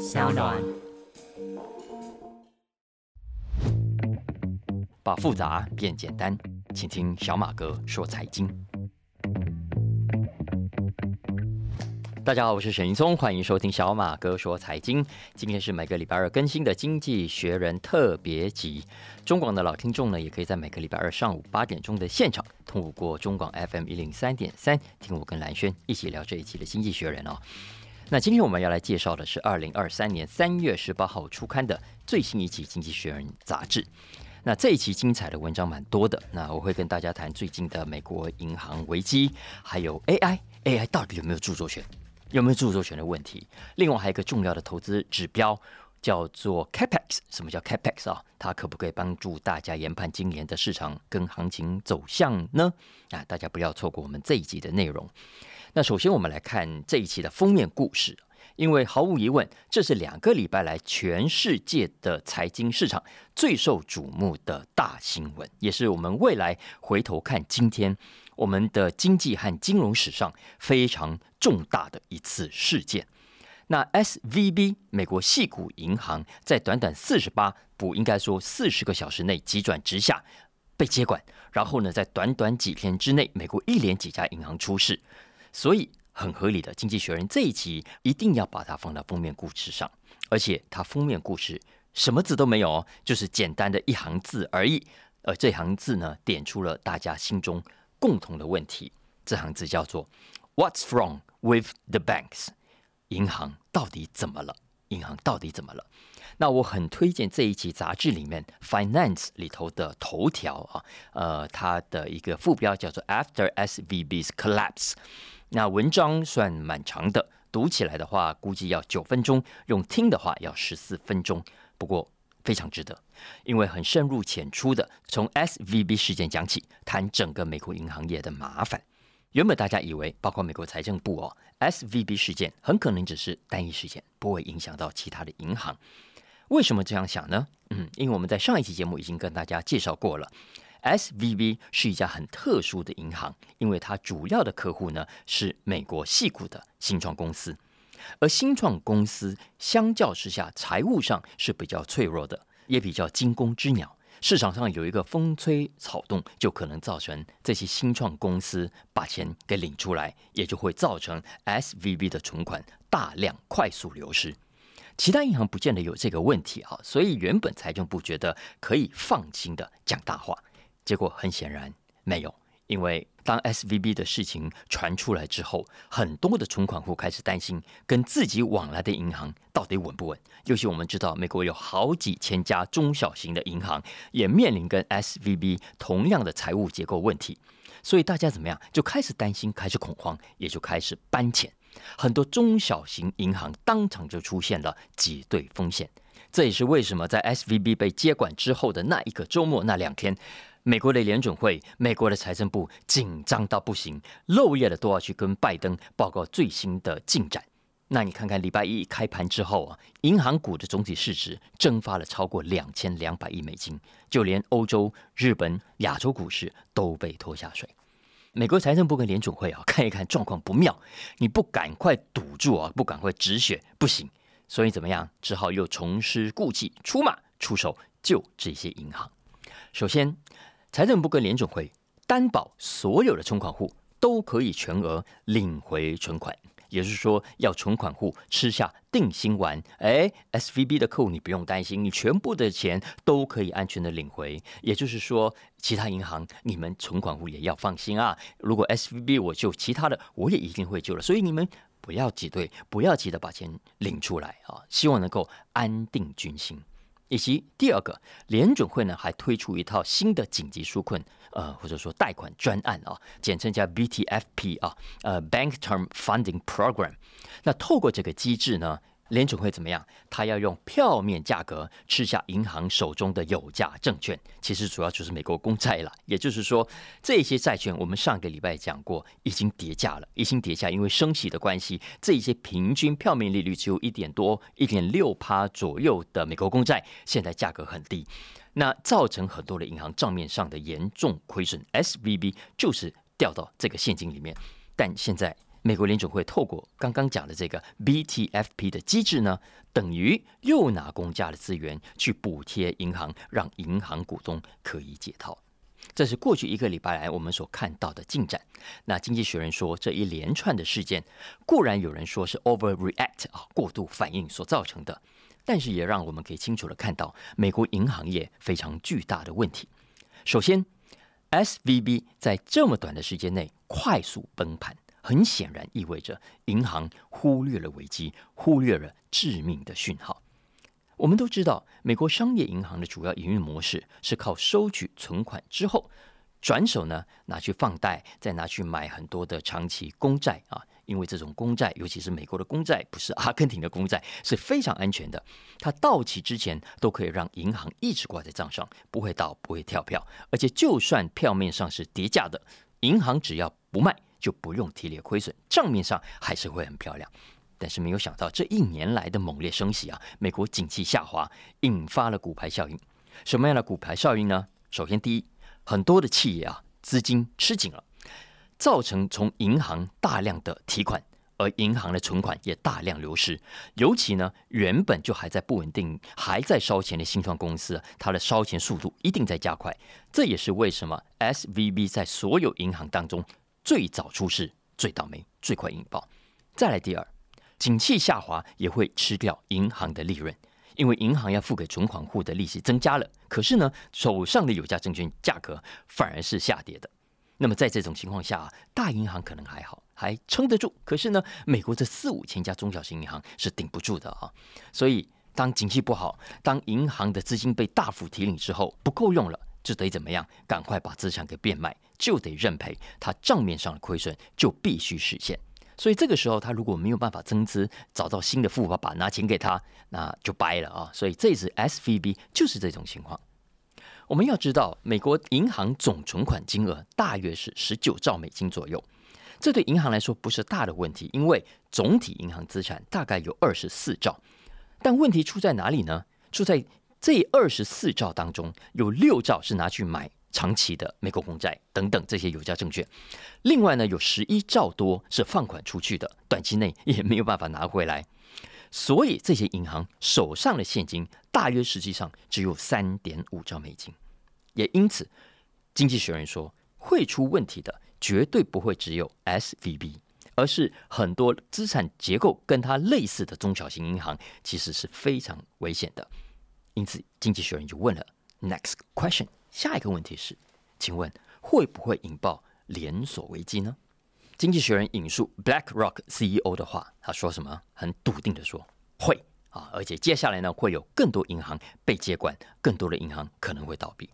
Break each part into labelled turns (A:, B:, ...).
A: 小暖。
B: 把复杂变简单，请听小马哥说财经。大家好，我是沈云松，欢迎收听小马哥说财经。今天是每个礼拜二更新的《经济学人》特别集。中广的老听众呢，也可以在每个礼拜二上午八点钟的现场，通过中广 FM 一零三点三，听我跟蓝轩一起聊这一期的《经济学人》哦。那今天我们要来介绍的是二零二三年三月十八号出刊的最新一期《经济学人》杂志。那这一期精彩的文章蛮多的，那我会跟大家谈最近的美国银行危机，还有 AI，AI 到底有没有著作权？有没有著作权的问题？另外还有一个重要的投资指标叫做 Capex。什么叫 Capex 啊？它可不可以帮助大家研判今年的市场跟行情走向呢？啊，大家不要错过我们这一集的内容。那首先我们来看这一期的封面故事，因为毫无疑问，这是两个礼拜来全世界的财经市场最受瞩目的大新闻，也是我们未来回头看今天。我们的经济和金融史上非常重大的一次事件。那 S V B 美国系股银行在短短四十八不应该说四十个小时内急转直下被接管，然后呢，在短短几天之内，美国一连几家银行出事，所以很合理的，《经济学人》这一期一定要把它放到封面故事上，而且它封面故事什么字都没有哦，就是简单的一行字而已，而这行字呢，点出了大家心中。共同的问题，这行字叫做 "What's wrong with the banks？" 银行到底怎么了？银行到底怎么了？那我很推荐这一期杂志里面 Finance 里头的头条啊，呃，它的一个副标叫做 "After SVB's Collapse"。那文章算蛮长的，读起来的话估计要九分钟，用听的话要十四分钟。不过。非常值得，因为很深入浅出的从 S V B 事件讲起，谈整个美国银行业的麻烦。原本大家以为，包括美国财政部哦，S V B 事件很可能只是单一事件，不会影响到其他的银行。为什么这样想呢？嗯，因为我们在上一期节目已经跟大家介绍过了，S V B 是一家很特殊的银行，因为它主要的客户呢是美国细股的新创公司。而新创公司相较之下，财务上是比较脆弱的，也比较惊弓之鸟。市场上有一个风吹草动，就可能造成这些新创公司把钱给领出来，也就会造成 S V B 的存款大量快速流失。其他银行不见得有这个问题啊，所以原本财政部觉得可以放心的讲大话，结果很显然没有。因为当 S V B 的事情传出来之后，很多的存款户开始担心跟自己往来的银行到底稳不稳。尤其我们知道，美国有好几千家中小型的银行也面临跟 S V B 同样的财务结构问题，所以大家怎么样就开始担心，开始恐慌，也就开始搬钱。很多中小型银行当场就出现了挤兑风险。这也是为什么在 S V B 被接管之后的那一个周末那两天。美国的联准会、美国的财政部紧张到不行，漏夜的都要去跟拜登报告最新的进展。那你看看礼拜一开盘之后啊，银行股的总体市值蒸发了超过两千两百亿美金，就连欧洲、日本、亚洲股市都被拖下水。美国财政部跟联准会啊，看一看状况不妙，你不赶快堵住啊，不赶快止血不行，所以怎么样，只好又重施故技，出马出手救这些银行。首先。财政部跟联总会担保所有的存款户都可以全额领回存款，也就是说，要存款户吃下定心丸。哎，S V B 的客户你不用担心，你全部的钱都可以安全的领回。也就是说，其他银行你们存款户也要放心啊。如果 S V B 我救其他的，我也一定会救了。所以你们不要挤兑，不要急着把钱领出来啊！希望能够安定军心。以及第二个，联准会呢还推出一套新的紧急纾困，呃或者说贷款专案啊，简称叫 BTFP 啊，呃 Bank Term Funding Program。那透过这个机制呢。联储会怎么样？他要用票面价格吃下银行手中的有价证券，其实主要就是美国公债了。也就是说，这些债券我们上个礼拜讲过，已经跌价了，已经跌价，因为升息的关系，这些平均票面利率只有一点多、一点六趴左右的美国公债，现在价格很低，那造成很多的银行账面上的严重亏损。S V B 就是掉到这个陷阱里面，但现在美国联准会透过刚刚讲的这个 BTFP 的机制呢，等于又拿公家的资源去补贴银行，让银行股东可以解套。这是过去一个礼拜来我们所看到的进展。那经济学人说，这一连串的事件固然有人说是 overreact 啊，过度反应所造成的，但是也让我们可以清楚的看到美国银行业非常巨大的问题。首先，SVB 在这么短的时间内快速崩盘。很显然意味着银行忽略了危机，忽略了致命的讯号。我们都知道，美国商业银行的主要营运模式是靠收取存款之后，转手呢拿去放贷，再拿去买很多的长期公债啊。因为这种公债，尤其是美国的公债，不是阿根廷的公债，是非常安全的。它到期之前都可以让银行一直挂在账上，不会倒，不会跳票。而且就算票面上是跌价的，银行只要不卖。就不用提列亏损，账面上还是会很漂亮。但是没有想到这一年来的猛烈升息啊，美国景气下滑，引发了股牌效应。什么样的股牌效应呢？首先，第一，很多的企业啊资金吃紧了，造成从银行大量的提款，而银行的存款也大量流失。尤其呢，原本就还在不稳定、还在烧钱的新创公司，它的烧钱速度一定在加快。这也是为什么 S V B 在所有银行当中。最早出事、最倒霉、最快引爆。再来第二，景气下滑也会吃掉银行的利润，因为银行要付给存款户的利息增加了，可是呢，手上的有价证券价格反而是下跌的。那么在这种情况下，大银行可能还好，还撑得住。可是呢，美国这四五千家中小型银行是顶不住的啊。所以，当景气不好，当银行的资金被大幅提领之后，不够用了。就得怎么样？赶快把资产给变卖，就得认赔。他账面上的亏损就必须实现。所以这个时候，他如果没有办法增资，找到新的富爸爸拿钱给他，那就掰了啊！所以这次 S V B 就是这种情况。我们要知道，美国银行总存款金额大约是十九兆美金左右，这对银行来说不是大的问题，因为总体银行资产大概有二十四兆。但问题出在哪里呢？出在这二十四兆当中，有六兆是拿去买长期的美国公债等等这些有价证券，另外呢，有十一兆多是放款出去的，短期内也没有办法拿回来，所以这些银行手上的现金大约实际上只有三点五兆美金，也因此，经济学人说会出问题的绝对不会只有 S V B，而是很多资产结构跟它类似的中小型银行，其实是非常危险的。因此，经济学人就问了 next question，下一个问题是，请问会不会引爆连锁危机呢？经济学人引述 BlackRock CEO 的话，他说什么？很笃定的说会啊，而且接下来呢会有更多银行被接管，更多的银行可能会倒闭。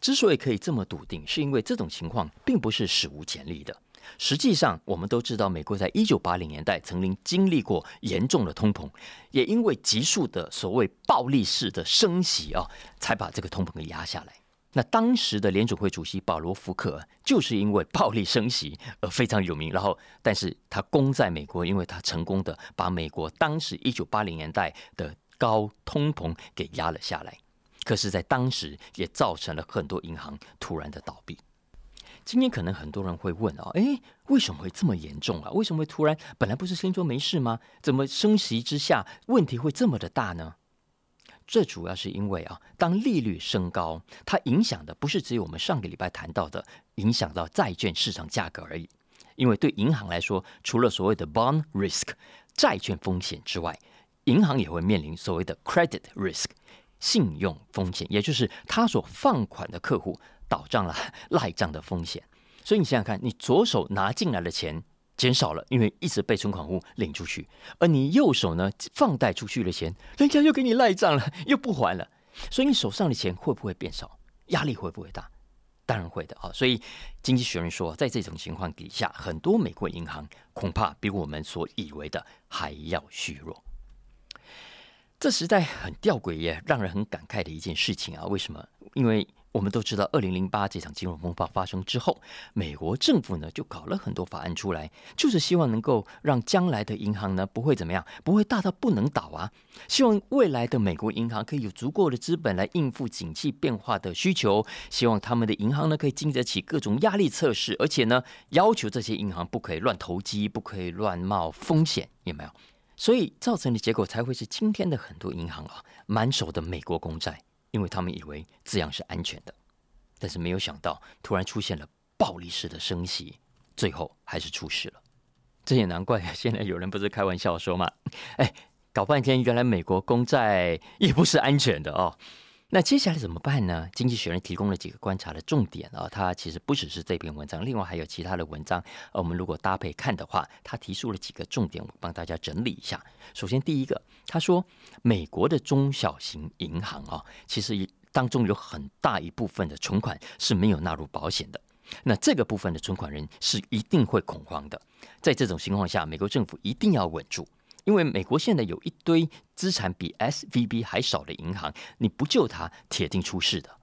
B: 之所以可以这么笃定，是因为这种情况并不是史无前例的。实际上，我们都知道，美国在一九八零年代曾经经历过严重的通膨，也因为急速的所谓暴力式的升息啊，才把这个通膨给压下来。那当时的联储会主席保罗·福克就是因为暴力升息而非常有名。然后，但是他功在美国，因为他成功的把美国当时一九八零年代的高通膨给压了下来。可是，在当时也造成了很多银行突然的倒闭。今天可能很多人会问啊，诶，为什么会这么严重啊？为什么会突然本来不是先说没事吗？怎么升息之下问题会这么的大呢？这主要是因为啊，当利率升高，它影响的不是只有我们上个礼拜谈到的影响到债券市场价格而已。因为对银行来说，除了所谓的 bond risk 债券风险之外，银行也会面临所谓的 credit risk 信用风险，也就是他所放款的客户。倒账了 赖账的风险，所以你想想看，你左手拿进来的钱减少了，因为一直被存款户领出去；而你右手呢放贷出去的钱，人家又给你赖账了，又不还了，所以你手上的钱会不会变少？压力会不会大？当然会的啊！所以经济学人说，在这种情况底下，很多美国银行恐怕比我们所以为的还要虚弱。这实在很吊诡，也让人很感慨的一件事情啊！为什么？因为我们都知道，二零零八这场金融风暴发生之后，美国政府呢就搞了很多法案出来，就是希望能够让将来的银行呢不会怎么样，不会大到不能倒啊。希望未来的美国银行可以有足够的资本来应付景气变化的需求，希望他们的银行呢可以经得起各种压力测试，而且呢要求这些银行不可以乱投机，不可以乱冒风险，有没有？所以造成的结果才会是今天的很多银行啊满手的美国公债。因为他们以为这样是安全的，但是没有想到突然出现了暴力式的升息，最后还是出事了。这也难怪，现在有人不是开玩笑说嘛，哎，搞半天原来美国公债也不是安全的哦。那接下来怎么办呢？经济学人提供了几个观察的重点啊，它其实不只是这篇文章，另外还有其他的文章。呃我们如果搭配看的话，他提出了几个重点，我帮大家整理一下。首先，第一个，他说美国的中小型银行啊，其实当中有很大一部分的存款是没有纳入保险的。那这个部分的存款人是一定会恐慌的。在这种情况下，美国政府一定要稳住。因为美国现在有一堆资产比 S V B 还少的银行，你不救它，铁定出事的。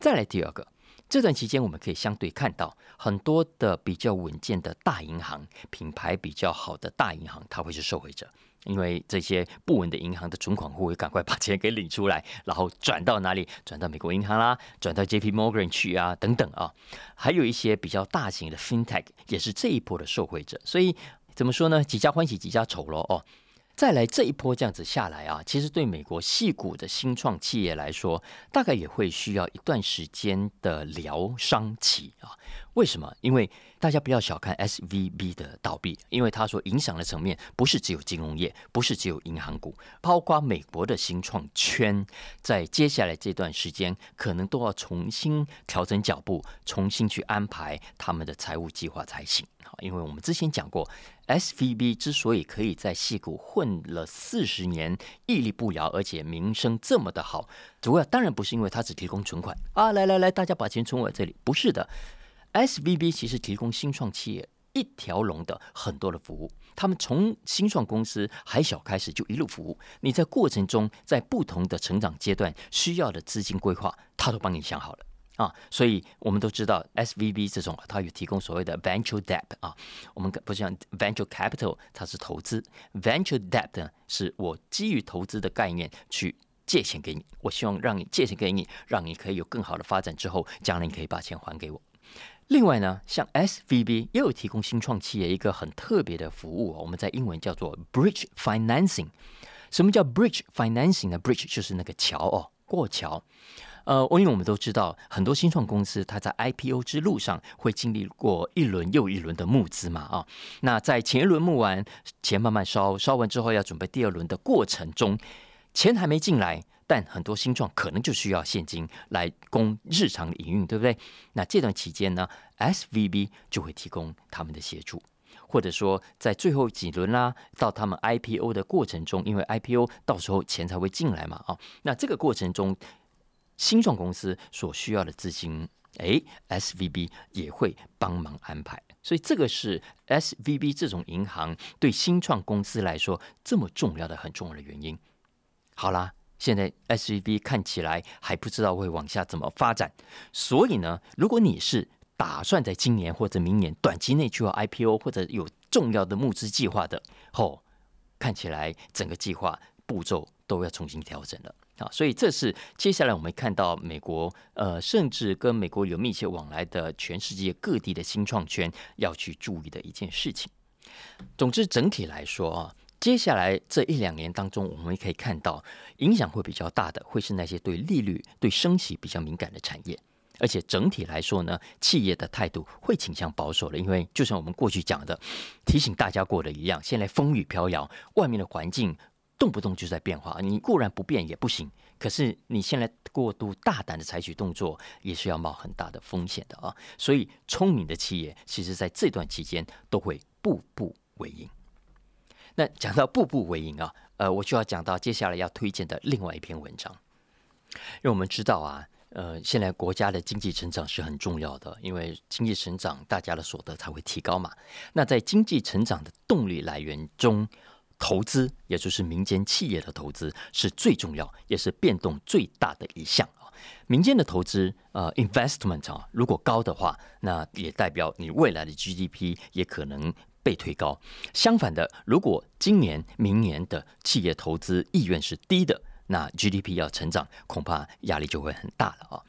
B: 再来第二个，这段期间我们可以相对看到很多的比较稳健的大银行，品牌比较好的大银行，它会是受惠者。因为这些不稳的银行的存款户会赶快把钱给领出来，然后转到哪里？转到美国银行啦，转到 J P Morgan 去啊，等等啊。还有一些比较大型的 FinTech 也是这一波的受惠者，所以。怎么说呢？几家欢喜几家愁喽。哦。再来这一波这样子下来啊，其实对美国细股的新创企业来说，大概也会需要一段时间的疗伤期啊。为什么？因为大家不要小看 S V B 的倒闭，因为它所影响的层面不是只有金融业，不是只有银行股，包括美国的新创圈，在接下来这段时间，可能都要重新调整脚步，重新去安排他们的财务计划才行。好，因为我们之前讲过，S V B 之所以可以在戏股混了四十年，屹立不摇，而且名声这么的好，主要当然不是因为它只提供存款啊，来来来，大家把钱存我这里，不是的。S V B 其实提供新创企业一条龙的很多的服务，他们从新创公司还小开始就一路服务，你在过程中在不同的成长阶段需要的资金规划，他都帮你想好了啊。所以我们都知道 S V B 这种，它有提供所谓的 venture debt 啊，我们不像 venture capital，它是投资，venture debt 呢是我基于投资的概念去借钱给你，我希望让你借钱给你，让你可以有更好的发展之后，将来你可以把钱还给我。另外呢，像 S V B 也有提供新创企业一个很特别的服务，我们在英文叫做 Bridge Financing。什么叫 Bridge Financing 呢？Bridge 就是那个桥哦，过桥。呃，因为我们都知道，很多新创公司它在 I P O 之路上会经历过一轮又一轮的募资嘛啊。那在前一轮募完，钱慢慢烧，烧完之后要准备第二轮的过程中，钱还没进来。但很多新创可能就需要现金来供日常营运，对不对？那这段期间呢，S V B 就会提供他们的协助，或者说在最后几轮啦，到他们 I P O 的过程中，因为 I P O 到时候钱才会进来嘛，啊，那这个过程中，新创公司所需要的资金，哎，S V B 也会帮忙安排，所以这个是 S V B 这种银行对新创公司来说这么重要的很重要的原因。好啦。现在 S V B 看起来还不知道会往下怎么发展，所以呢，如果你是打算在今年或者明年短期内就要 I P O 或者有重要的募资计划的，哦，看起来整个计划步骤都要重新调整了啊！所以这是接下来我们看到美国呃，甚至跟美国有密切往来的全世界各地的新创圈要去注意的一件事情。总之，整体来说啊。接下来这一两年当中，我们可以看到影响会比较大的，会是那些对利率、对升息比较敏感的产业。而且整体来说呢，企业的态度会倾向保守了，因为就像我们过去讲的，提醒大家过的一样，现在风雨飘摇，外面的环境动不动就在变化。你固然不变也不行，可是你现在过度大胆的采取动作，也是要冒很大的风险的啊。所以，聪明的企业其实在这段期间都会步步为营。那讲到步步为营啊，呃，我就要讲到接下来要推荐的另外一篇文章，因为我们知道啊，呃，现在国家的经济成长是很重要的，因为经济成长，大家的所得才会提高嘛。那在经济成长的动力来源中，投资，也就是民间企业的投资，是最重要，也是变动最大的一项啊。民间的投资呃 investment 啊，如果高的话，那也代表你未来的 GDP 也可能被推高。相反的，如果今年、明年的企业投资意愿是低的，那 GDP 要成长，恐怕压力就会很大了啊。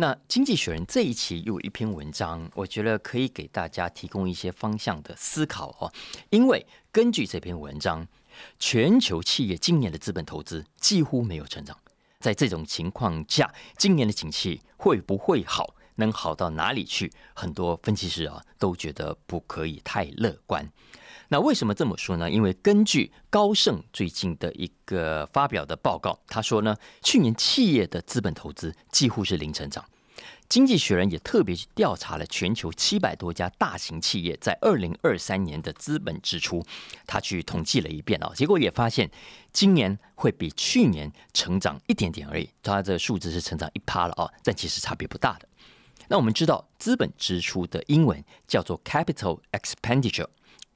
B: 那《经济学人》这一期有一篇文章，我觉得可以给大家提供一些方向的思考哦。因为根据这篇文章，全球企业今年的资本投资几乎没有成长。在这种情况下，今年的景气会不会好？能好到哪里去？很多分析师啊都觉得不可以太乐观。那为什么这么说呢？因为根据高盛最近的一个发表的报告，他说呢，去年企业的资本投资几乎是零成长。经济学人也特别去调查了全球七百多家大型企业在二零二三年的资本支出，他去统计了一遍啊，结果也发现今年会比去年成长一点点而已。它的数字是成长一趴了啊，但其实差别不大的。那我们知道，资本支出的英文叫做 capital expenditure。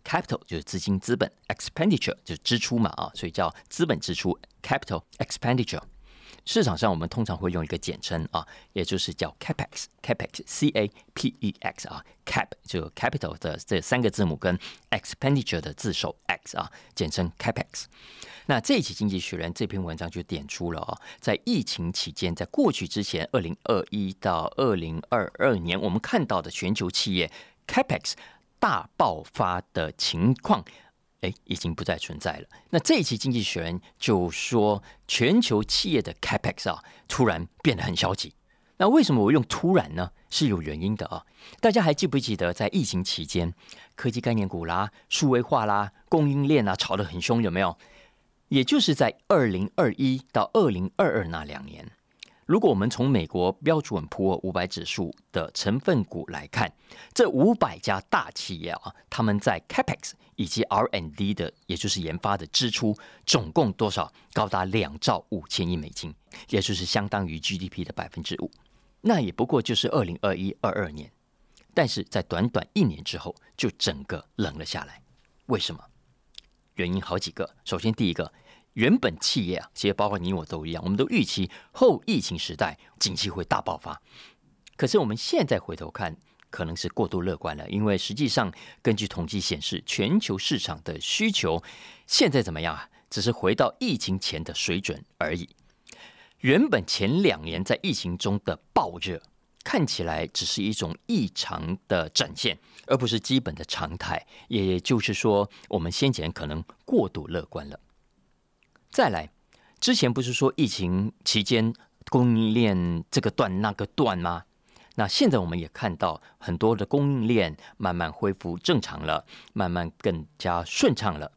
B: Capital 就是资金资本，expenditure 就是支出嘛啊，所以叫资本支出 capital expenditure。市场上我们通常会用一个简称啊，也就是叫 capex，capex，c a p e x 啊，cap 就 capital 的这三个字母跟 expenditure 的字首 x 啊，简称 capex。那这一期经济学人这篇文章就点出了啊，在疫情期间，在过去之前，二零二一到二零二二年，我们看到的全球企业 capex。大爆发的情况，哎，已经不再存在了。那这一期《经济学人》就说，全球企业的 capex 啊，突然变得很消极。那为什么我用“突然”呢？是有原因的啊。大家还记不记得，在疫情期间，科技概念股啦、数位化啦、供应链啊，吵得很凶，有没有？也就是在二零二一到二零二二那两年。如果我们从美国标准普尔五百指数的成分股来看，这五百家大企业啊，他们在 capex 以及 R&D 的，也就是研发的支出，总共多少？高达两兆五千亿美金，也就是相当于 GDP 的百分之五。那也不过就是二零二一、二二年，但是在短短一年之后，就整个冷了下来。为什么？原因好几个。首先，第一个。原本企业啊，其实包括你我都一样，我们都预期后疫情时代景气会大爆发。可是我们现在回头看，可能是过度乐观了，因为实际上根据统计显示，全球市场的需求现在怎么样啊？只是回到疫情前的水准而已。原本前两年在疫情中的暴热，看起来只是一种异常的展现，而不是基本的常态。也就是说，我们先前可能过度乐观了。再来，之前不是说疫情期间供应链这个断那个断吗？那现在我们也看到很多的供应链慢慢恢复正常了，慢慢更加顺畅了。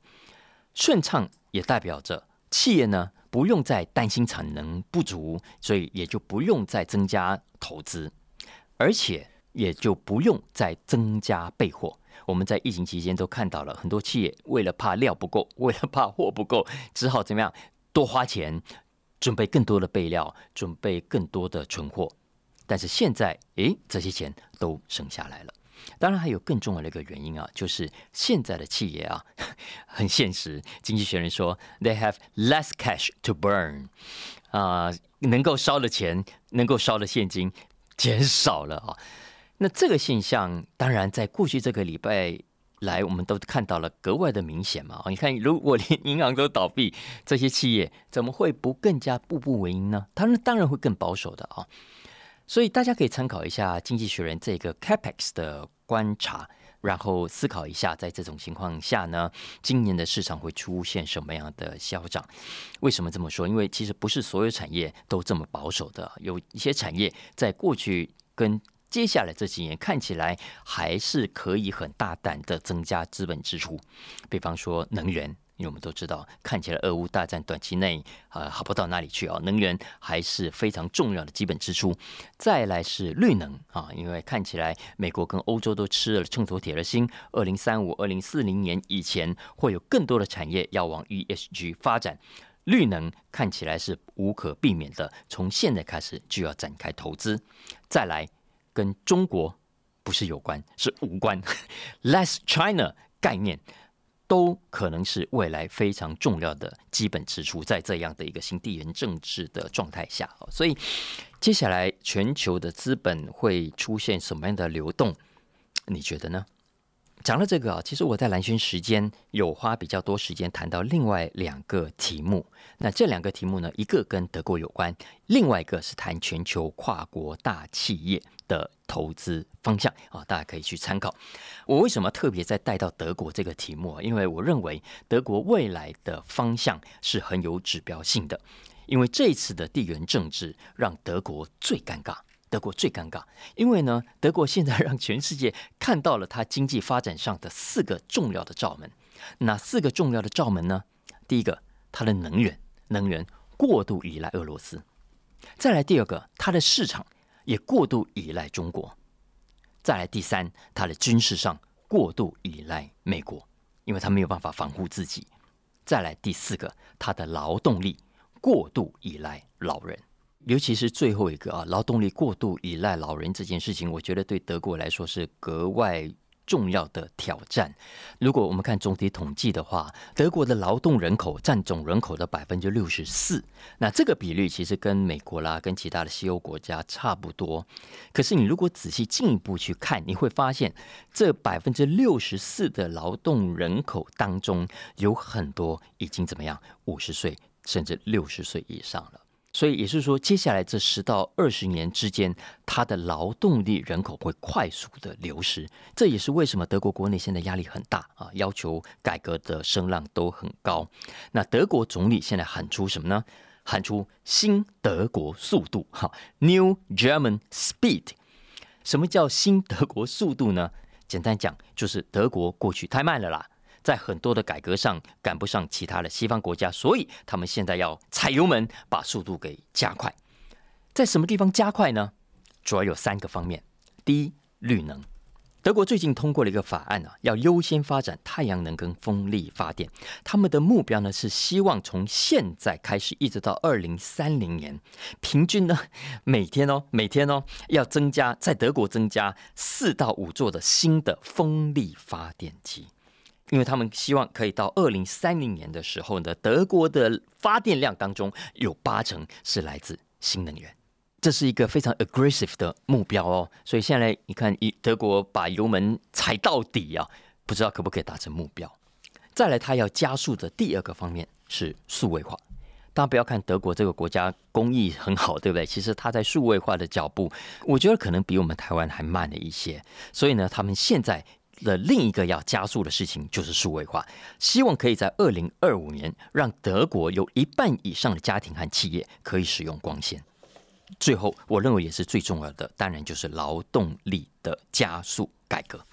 B: 顺畅也代表着企业呢不用再担心产能不足，所以也就不用再增加投资，而且也就不用再增加备货。我们在疫情期间都看到了很多企业为了怕料不够，为了怕货不够，只好怎么样多花钱准备更多的备料，准备更多的存货。但是现在，诶，这些钱都省下来了。当然，还有更重要的一个原因啊，就是现在的企业啊 很现实。经济学人说，they have less cash to burn，啊，能够烧的钱，能够烧的现金减少了啊。那这个现象，当然在过去这个礼拜来，我们都看到了格外的明显嘛。你看，如果连银行都倒闭，这些企业怎么会不更加步步为营呢？他们当然会更保守的啊。所以大家可以参考一下《经济学人》这个 Capex 的观察，然后思考一下，在这种情况下呢，今年的市场会出现什么样的消长？为什么这么说？因为其实不是所有产业都这么保守的，有一些产业在过去跟接下来这几年看起来还是可以很大胆的增加资本支出，比方说能源，因为我们都知道，看起来俄乌大战短期内呃好不到哪里去啊，能源还是非常重要的基本支出。再来是绿能啊，因为看起来美国跟欧洲都吃了秤砣铁了心，二零三五、二零四零年以前会有更多的产业要往 ESG 发展，绿能看起来是无可避免的，从现在开始就要展开投资。再来。跟中国不是有关，是无关。Less China 概念都可能是未来非常重要的基本支出，在这样的一个新地缘政治的状态下，所以《接下来全球的资本会出现什么样的流动？你觉得呢？讲了这个啊，其实我在蓝轩时间有花比较多时间谈到另外两个题目。那这两个题目呢，一个跟德国有关，另外一个是谈全球跨国大企业的投资方向啊，大家可以去参考。我为什么特别在带到德国这个题目啊？因为我认为德国未来的方向是很有指标性的，因为这一次的地缘政治让德国最尴尬。德国最尴尬，因为呢，德国现在让全世界看到了它经济发展上的四个重要的罩门。哪四个重要的罩门呢？第一个，它的能源，能源过度依赖俄罗斯；再来第二个，它的市场也过度依赖中国；再来第三，它的军事上过度依赖美国，因为它没有办法防护自己；再来第四个，它的劳动力过度依赖老人。尤其是最后一个啊，劳动力过度依赖老人这件事情，我觉得对德国来说是格外重要的挑战。如果我们看总体统计的话，德国的劳动人口占总人口的百分之六十四，那这个比率其实跟美国啦、跟其他的西欧国家差不多。可是你如果仔细进一步去看，你会发现这百分之六十四的劳动人口当中，有很多已经怎么样，五十岁甚至六十岁以上了。所以也是说，接下来这十到二十年之间，它的劳动力人口会快速的流失。这也是为什么德国国内现在压力很大啊，要求改革的声浪都很高。那德国总理现在喊出什么呢？喊出新德国速度，哈，New German Speed。什么叫新德国速度呢？简单讲，就是德国过去太慢了啦。在很多的改革上赶不上其他的西方国家，所以他们现在要踩油门，把速度给加快。在什么地方加快呢？主要有三个方面。第一，绿能。德国最近通过了一个法案啊，要优先发展太阳能跟风力发电。他们的目标呢是希望从现在开始一直到二零三零年，平均呢每天哦每天哦要增加在德国增加四到五座的新的风力发电机。因为他们希望可以到二零三零年的时候呢，德国的发电量当中有八成是来自新能源，这是一个非常 aggressive 的目标哦。所以现在你看，一德国把油门踩到底啊，不知道可不可以达成目标。再来，他要加速的第二个方面是数位化。大家不要看德国这个国家工艺很好，对不对？其实它在数位化的脚步，我觉得可能比我们台湾还慢了一些。所以呢，他们现在。的另一个要加速的事情就是数位化，希望可以在二零二五年让德国有一半以上的家庭和企业可以使用光纤。最后，我认为也是最重要的，当然就是劳动力的加速改革。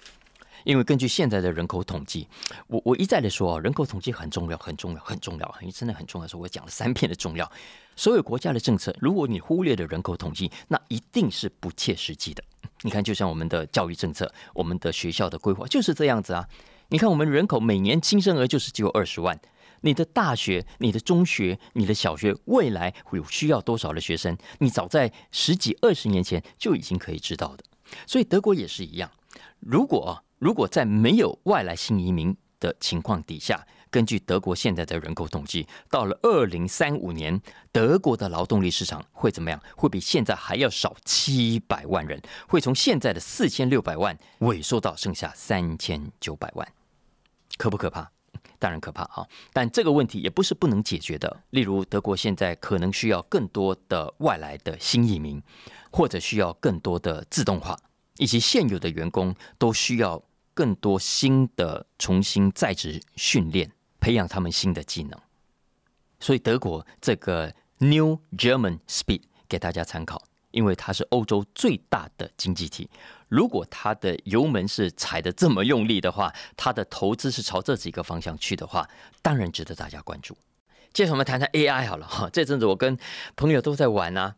B: 因为根据现在的人口统计，我我一再的说啊，人口统计很重要，很重要，很重要，因为真的很重要。说我讲了三遍的重要，所有国家的政策，如果你忽略了人口统计，那一定是不切实际的。你看，就像我们的教育政策，我们的学校的规划就是这样子啊。你看，我们人口每年新生儿就是只有二十万，你的大学、你的中学、你的小学，未来会有需要多少的学生？你早在十几二十年前就已经可以知道的。所以德国也是一样，如果如果在没有外来新移民的情况底下。根据德国现在的人口统计，到了二零三五年，德国的劳动力市场会怎么样？会比现在还要少七百万人，会从现在的四千六百万萎缩到剩下三千九百万，可不可怕？当然可怕啊！但这个问题也不是不能解决的。例如，德国现在可能需要更多的外来的新移民，或者需要更多的自动化，以及现有的员工都需要更多新的重新在职训练。培养他们新的技能，所以德国这个 New German Speed 给大家参考，因为它是欧洲最大的经济体。如果它的油门是踩的这么用力的话，它的投资是朝这几个方向去的话，当然值得大家关注。接着我们谈谈 AI 好了哈，这阵子我跟朋友都在玩啊，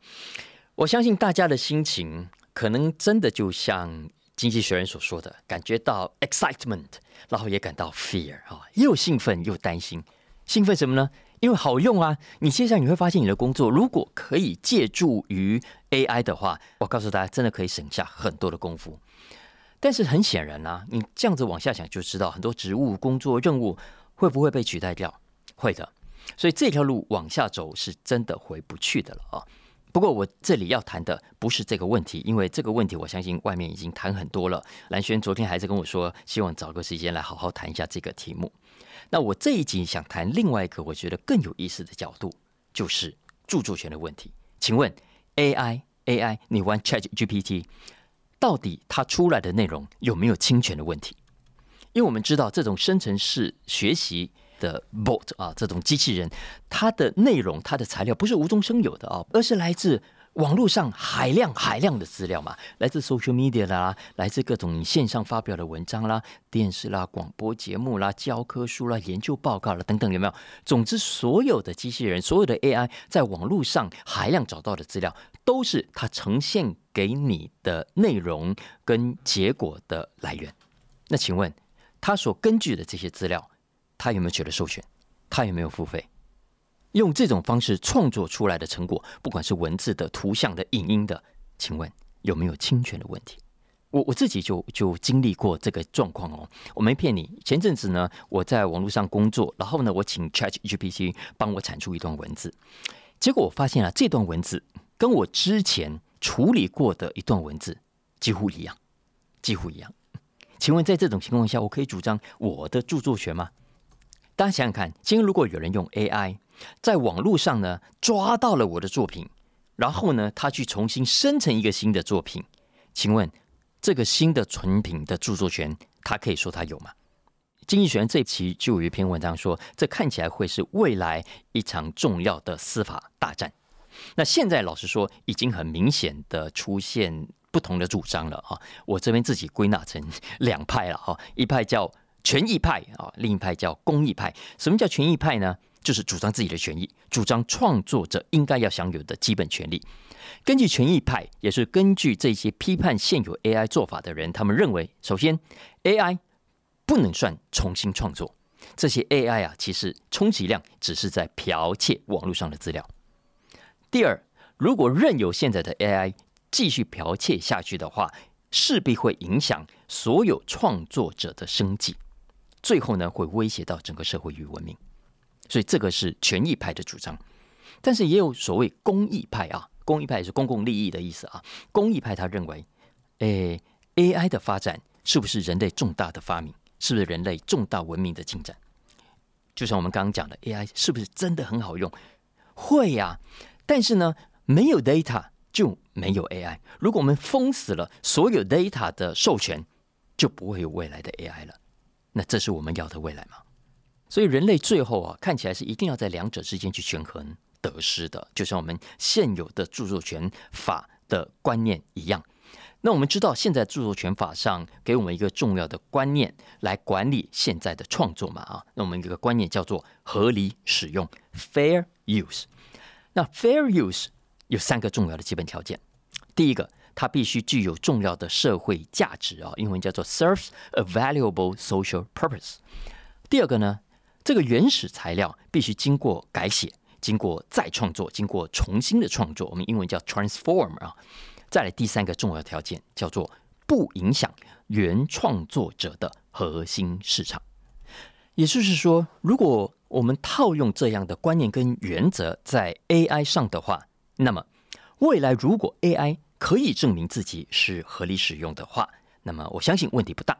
B: 我相信大家的心情可能真的就像。经济学人所说的，感觉到 excitement，然后也感到 fear 啊，又兴奋又担心。兴奋什么呢？因为好用啊！你接下来你会发现，你的工作如果可以借助于 AI 的话，我告诉大家，真的可以省下很多的功夫。但是很显然啊，你这样子往下想就知道，很多职务、工作、任务会不会被取代掉？会的。所以这条路往下走是真的回不去的了啊！不过我这里要谈的不是这个问题，因为这个问题我相信外面已经谈很多了。蓝轩昨天还是跟我说，希望找个时间来好好谈一下这个题目。那我这一集想谈另外一个我觉得更有意思的角度，就是著作权的问题。请问 AI AI，你玩 Chat GPT，到底它出来的内容有没有侵权的问题？因为我们知道这种生成式学习。的 bot 啊，这种机器人，它的内容、它的材料不是无中生有的啊，而是来自网络上海量海量的资料嘛，来自 social media 啦，来自各种线上发表的文章啦、电视啦、广播节目啦、教科书啦、研究报告啦等等，有没有？总之，所有的机器人、所有的 AI 在网络上海量找到的资料，都是它呈现给你的内容跟结果的来源。那请问，它所根据的这些资料？他有没有取得授权？他有没有付费？用这种方式创作出来的成果，不管是文字的、图像的、影音的，请问有没有侵权的问题？我我自己就就经历过这个状况哦，我没骗你。前阵子呢，我在网络上工作，然后呢，我请 Chat GPT 帮我产出一段文字，结果我发现啊，这段文字跟我之前处理过的一段文字几乎一样，几乎一样。请问在这种情况下，我可以主张我的著作权吗？大家想想看，今天如果有人用 AI 在网络上呢抓到了我的作品，然后呢他去重新生成一个新的作品，请问这个新的成品的著作权，他可以说他有吗？经济学人这期就有一篇文章说，这看起来会是未来一场重要的司法大战。那现在老实说，已经很明显的出现不同的主张了啊！我这边自己归纳成两派了哈，一派叫。权益派啊，另一派叫公益派。什么叫权益派呢？就是主张自己的权益，主张创作者应该要享有的基本权利。根据权益派，也是根据这些批判现有 AI 做法的人，他们认为，首先 AI 不能算重新创作，这些 AI 啊，其实充其量只是在剽窃网络上的资料。第二，如果任由现在的 AI 继续剽窃下去的话，势必会影响所有创作者的生计。最后呢，会威胁到整个社会与文明，所以这个是权益派的主张。但是也有所谓公益派啊，公益派是公共利益的意思啊。公益派他认为，诶，AI 的发展是不是人类重大的发明？是不是人类重大文明的进展？就像我们刚刚讲的，AI 是不是真的很好用？会呀。但是呢，没有 data 就没有 AI。如果我们封死了所有 data 的授权，就不会有未来的 AI 了。那这是我们要的未来吗？所以人类最后啊，看起来是一定要在两者之间去权衡得失的，就像我们现有的著作权法的观念一样。那我们知道，现在著作权法上给我们一个重要的观念来管理现在的创作嘛啊，那我们一个观念叫做合理使用 （fair use）。那 fair use 有三个重要的基本条件，第一个。它必须具有重要的社会价值啊，英文叫做 serves a valuable social purpose。第二个呢，这个原始材料必须经过改写、经过再创作、经过重新的创作，我们英文叫 transform 啊。再来第三个重要条件叫做不影响原创作者的核心市场。也就是说，如果我们套用这样的观念跟原则在 AI 上的话，那么未来如果 AI 可以证明自己是合理使用的话，那么我相信问题不大。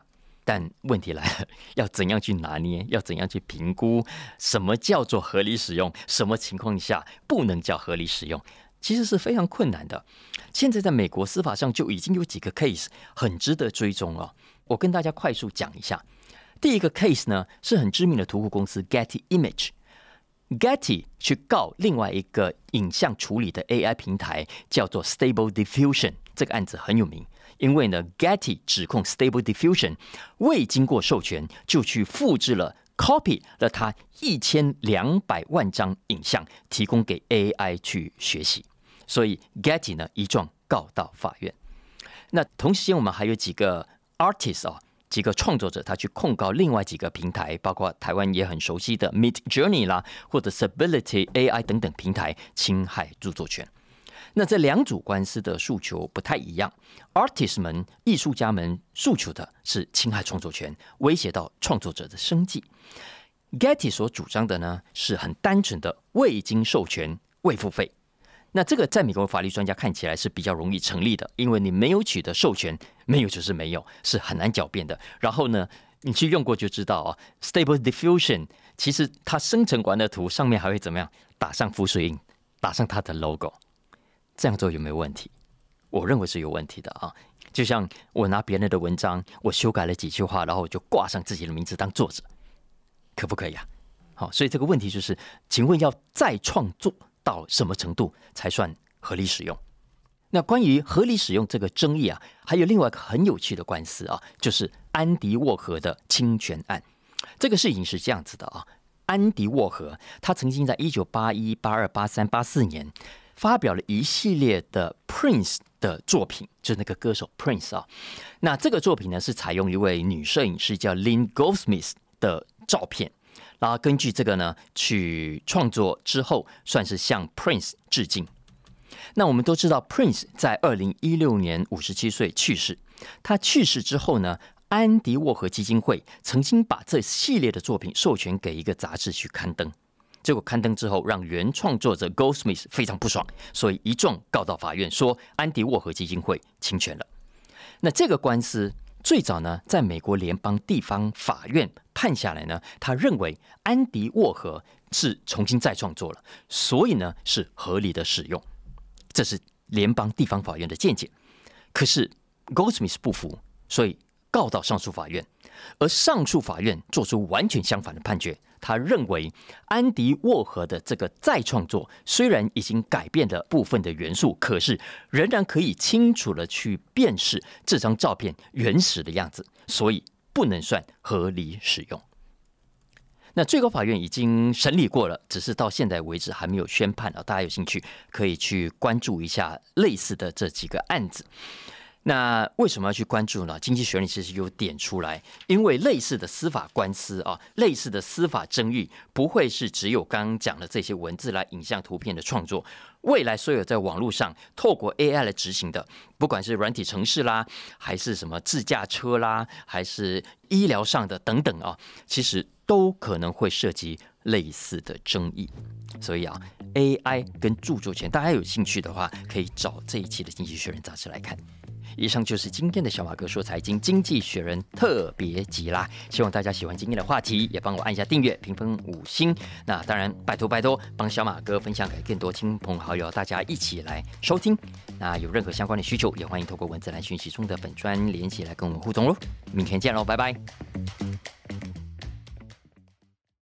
B: 但问题来了，要怎样去拿捏？要怎样去评估？什么叫做合理使用？什么情况下不能叫合理使用？其实是非常困难的。现在在美国司法上就已经有几个 case 很值得追踪了。我跟大家快速讲一下。第一个 case 呢，是很知名的图库公司 Getty Image。Getty 去告另外一个影像处理的 AI 平台，叫做 Stable Diffusion。这个案子很有名，因为呢，Getty 指控 Stable Diffusion 未经过授权就去复制了、copy 了它一千两百万张影像，提供给 AI 去学习。所以 Getty 呢一状告到法院。那同时间，我们还有几个 artist 啊。几个创作者，他去控告另外几个平台，包括台湾也很熟悉的 Mid Journey 啦，或者 Stability AI 等等平台侵害著作权。那这两组官司的诉求不太一样，Artist 们、艺术家们诉求的是侵害创作权，威胁到创作者的生计。Getty 所主张的呢，是很单纯的未经授权、未付费。那这个在美国法律专家看起来是比较容易成立的，因为你没有取得授权，没有就是没有，是很难狡辩的。然后呢，你去用过就知道啊，Stable Diffusion 其实它生成完的图上面还会怎么样？打上浮水印，打上它的 logo，这样做有没有问题？我认为是有问题的啊。就像我拿别人的文章，我修改了几句话，然后我就挂上自己的名字当作者，可不可以啊？好，所以这个问题就是，请问要再创作？到什么程度才算合理使用？那关于合理使用这个争议啊，还有另外一个很有趣的官司啊，就是安迪沃荷的侵权案。这个事情是这样子的啊，安迪沃荷他曾经在一九八一、八二、八三、八四年发表了一系列的 Prince 的作品，就是那个歌手 Prince 啊。那这个作品呢，是采用一位女摄影师叫 Lynn Goldsmith 的照片。然后根据这个呢，去创作之后，算是向 Prince 致敬。那我们都知道，Prince 在二零一六年五十七岁去世。他去世之后呢，安迪沃荷基金会曾经把这系列的作品授权给一个杂志去刊登。结果刊登之后，让原创作者 Goldsmith 非常不爽，所以一状告到法院，说安迪沃荷基金会侵权了。那这个官司。最早呢，在美国联邦地方法院判下来呢，他认为安迪沃荷是重新再创作了，所以呢是合理的使用，这是联邦地方法院的见解。可是 Goldsmith 不服，所以告到上诉法院，而上诉法院做出完全相反的判决。他认为安迪沃荷的这个再创作虽然已经改变了部分的元素，可是仍然可以清楚的去辨识这张照片原始的样子，所以不能算合理使用。那最高法院已经审理过了，只是到现在为止还没有宣判啊。大家有兴趣可以去关注一下类似的这几个案子。那为什么要去关注呢？经济学人其实有点出来，因为类似的司法官司啊，类似的司法争议，不会是只有刚刚讲的这些文字来影像图片的创作。未来所有在网络上透过 AI 来执行的，不管是软体城市啦，还是什么自驾车啦，还是医疗上的等等啊，其实都可能会涉及类似的争议。所以啊，AI 跟著作权，大家有兴趣的话，可以找这一期的《经济学人》杂志来看。以上就是今天的小马哥说财经经济学人特别集啦，希望大家喜欢今天的话题，也帮我按一下订阅、评分五星。那当然，拜托拜托，帮小马哥分享给更多亲朋好友，大家一起来收听。那有任何相关的需求，也欢迎透过文字来讯息中的本专联系来跟我们互动喽。明天见喽，拜拜。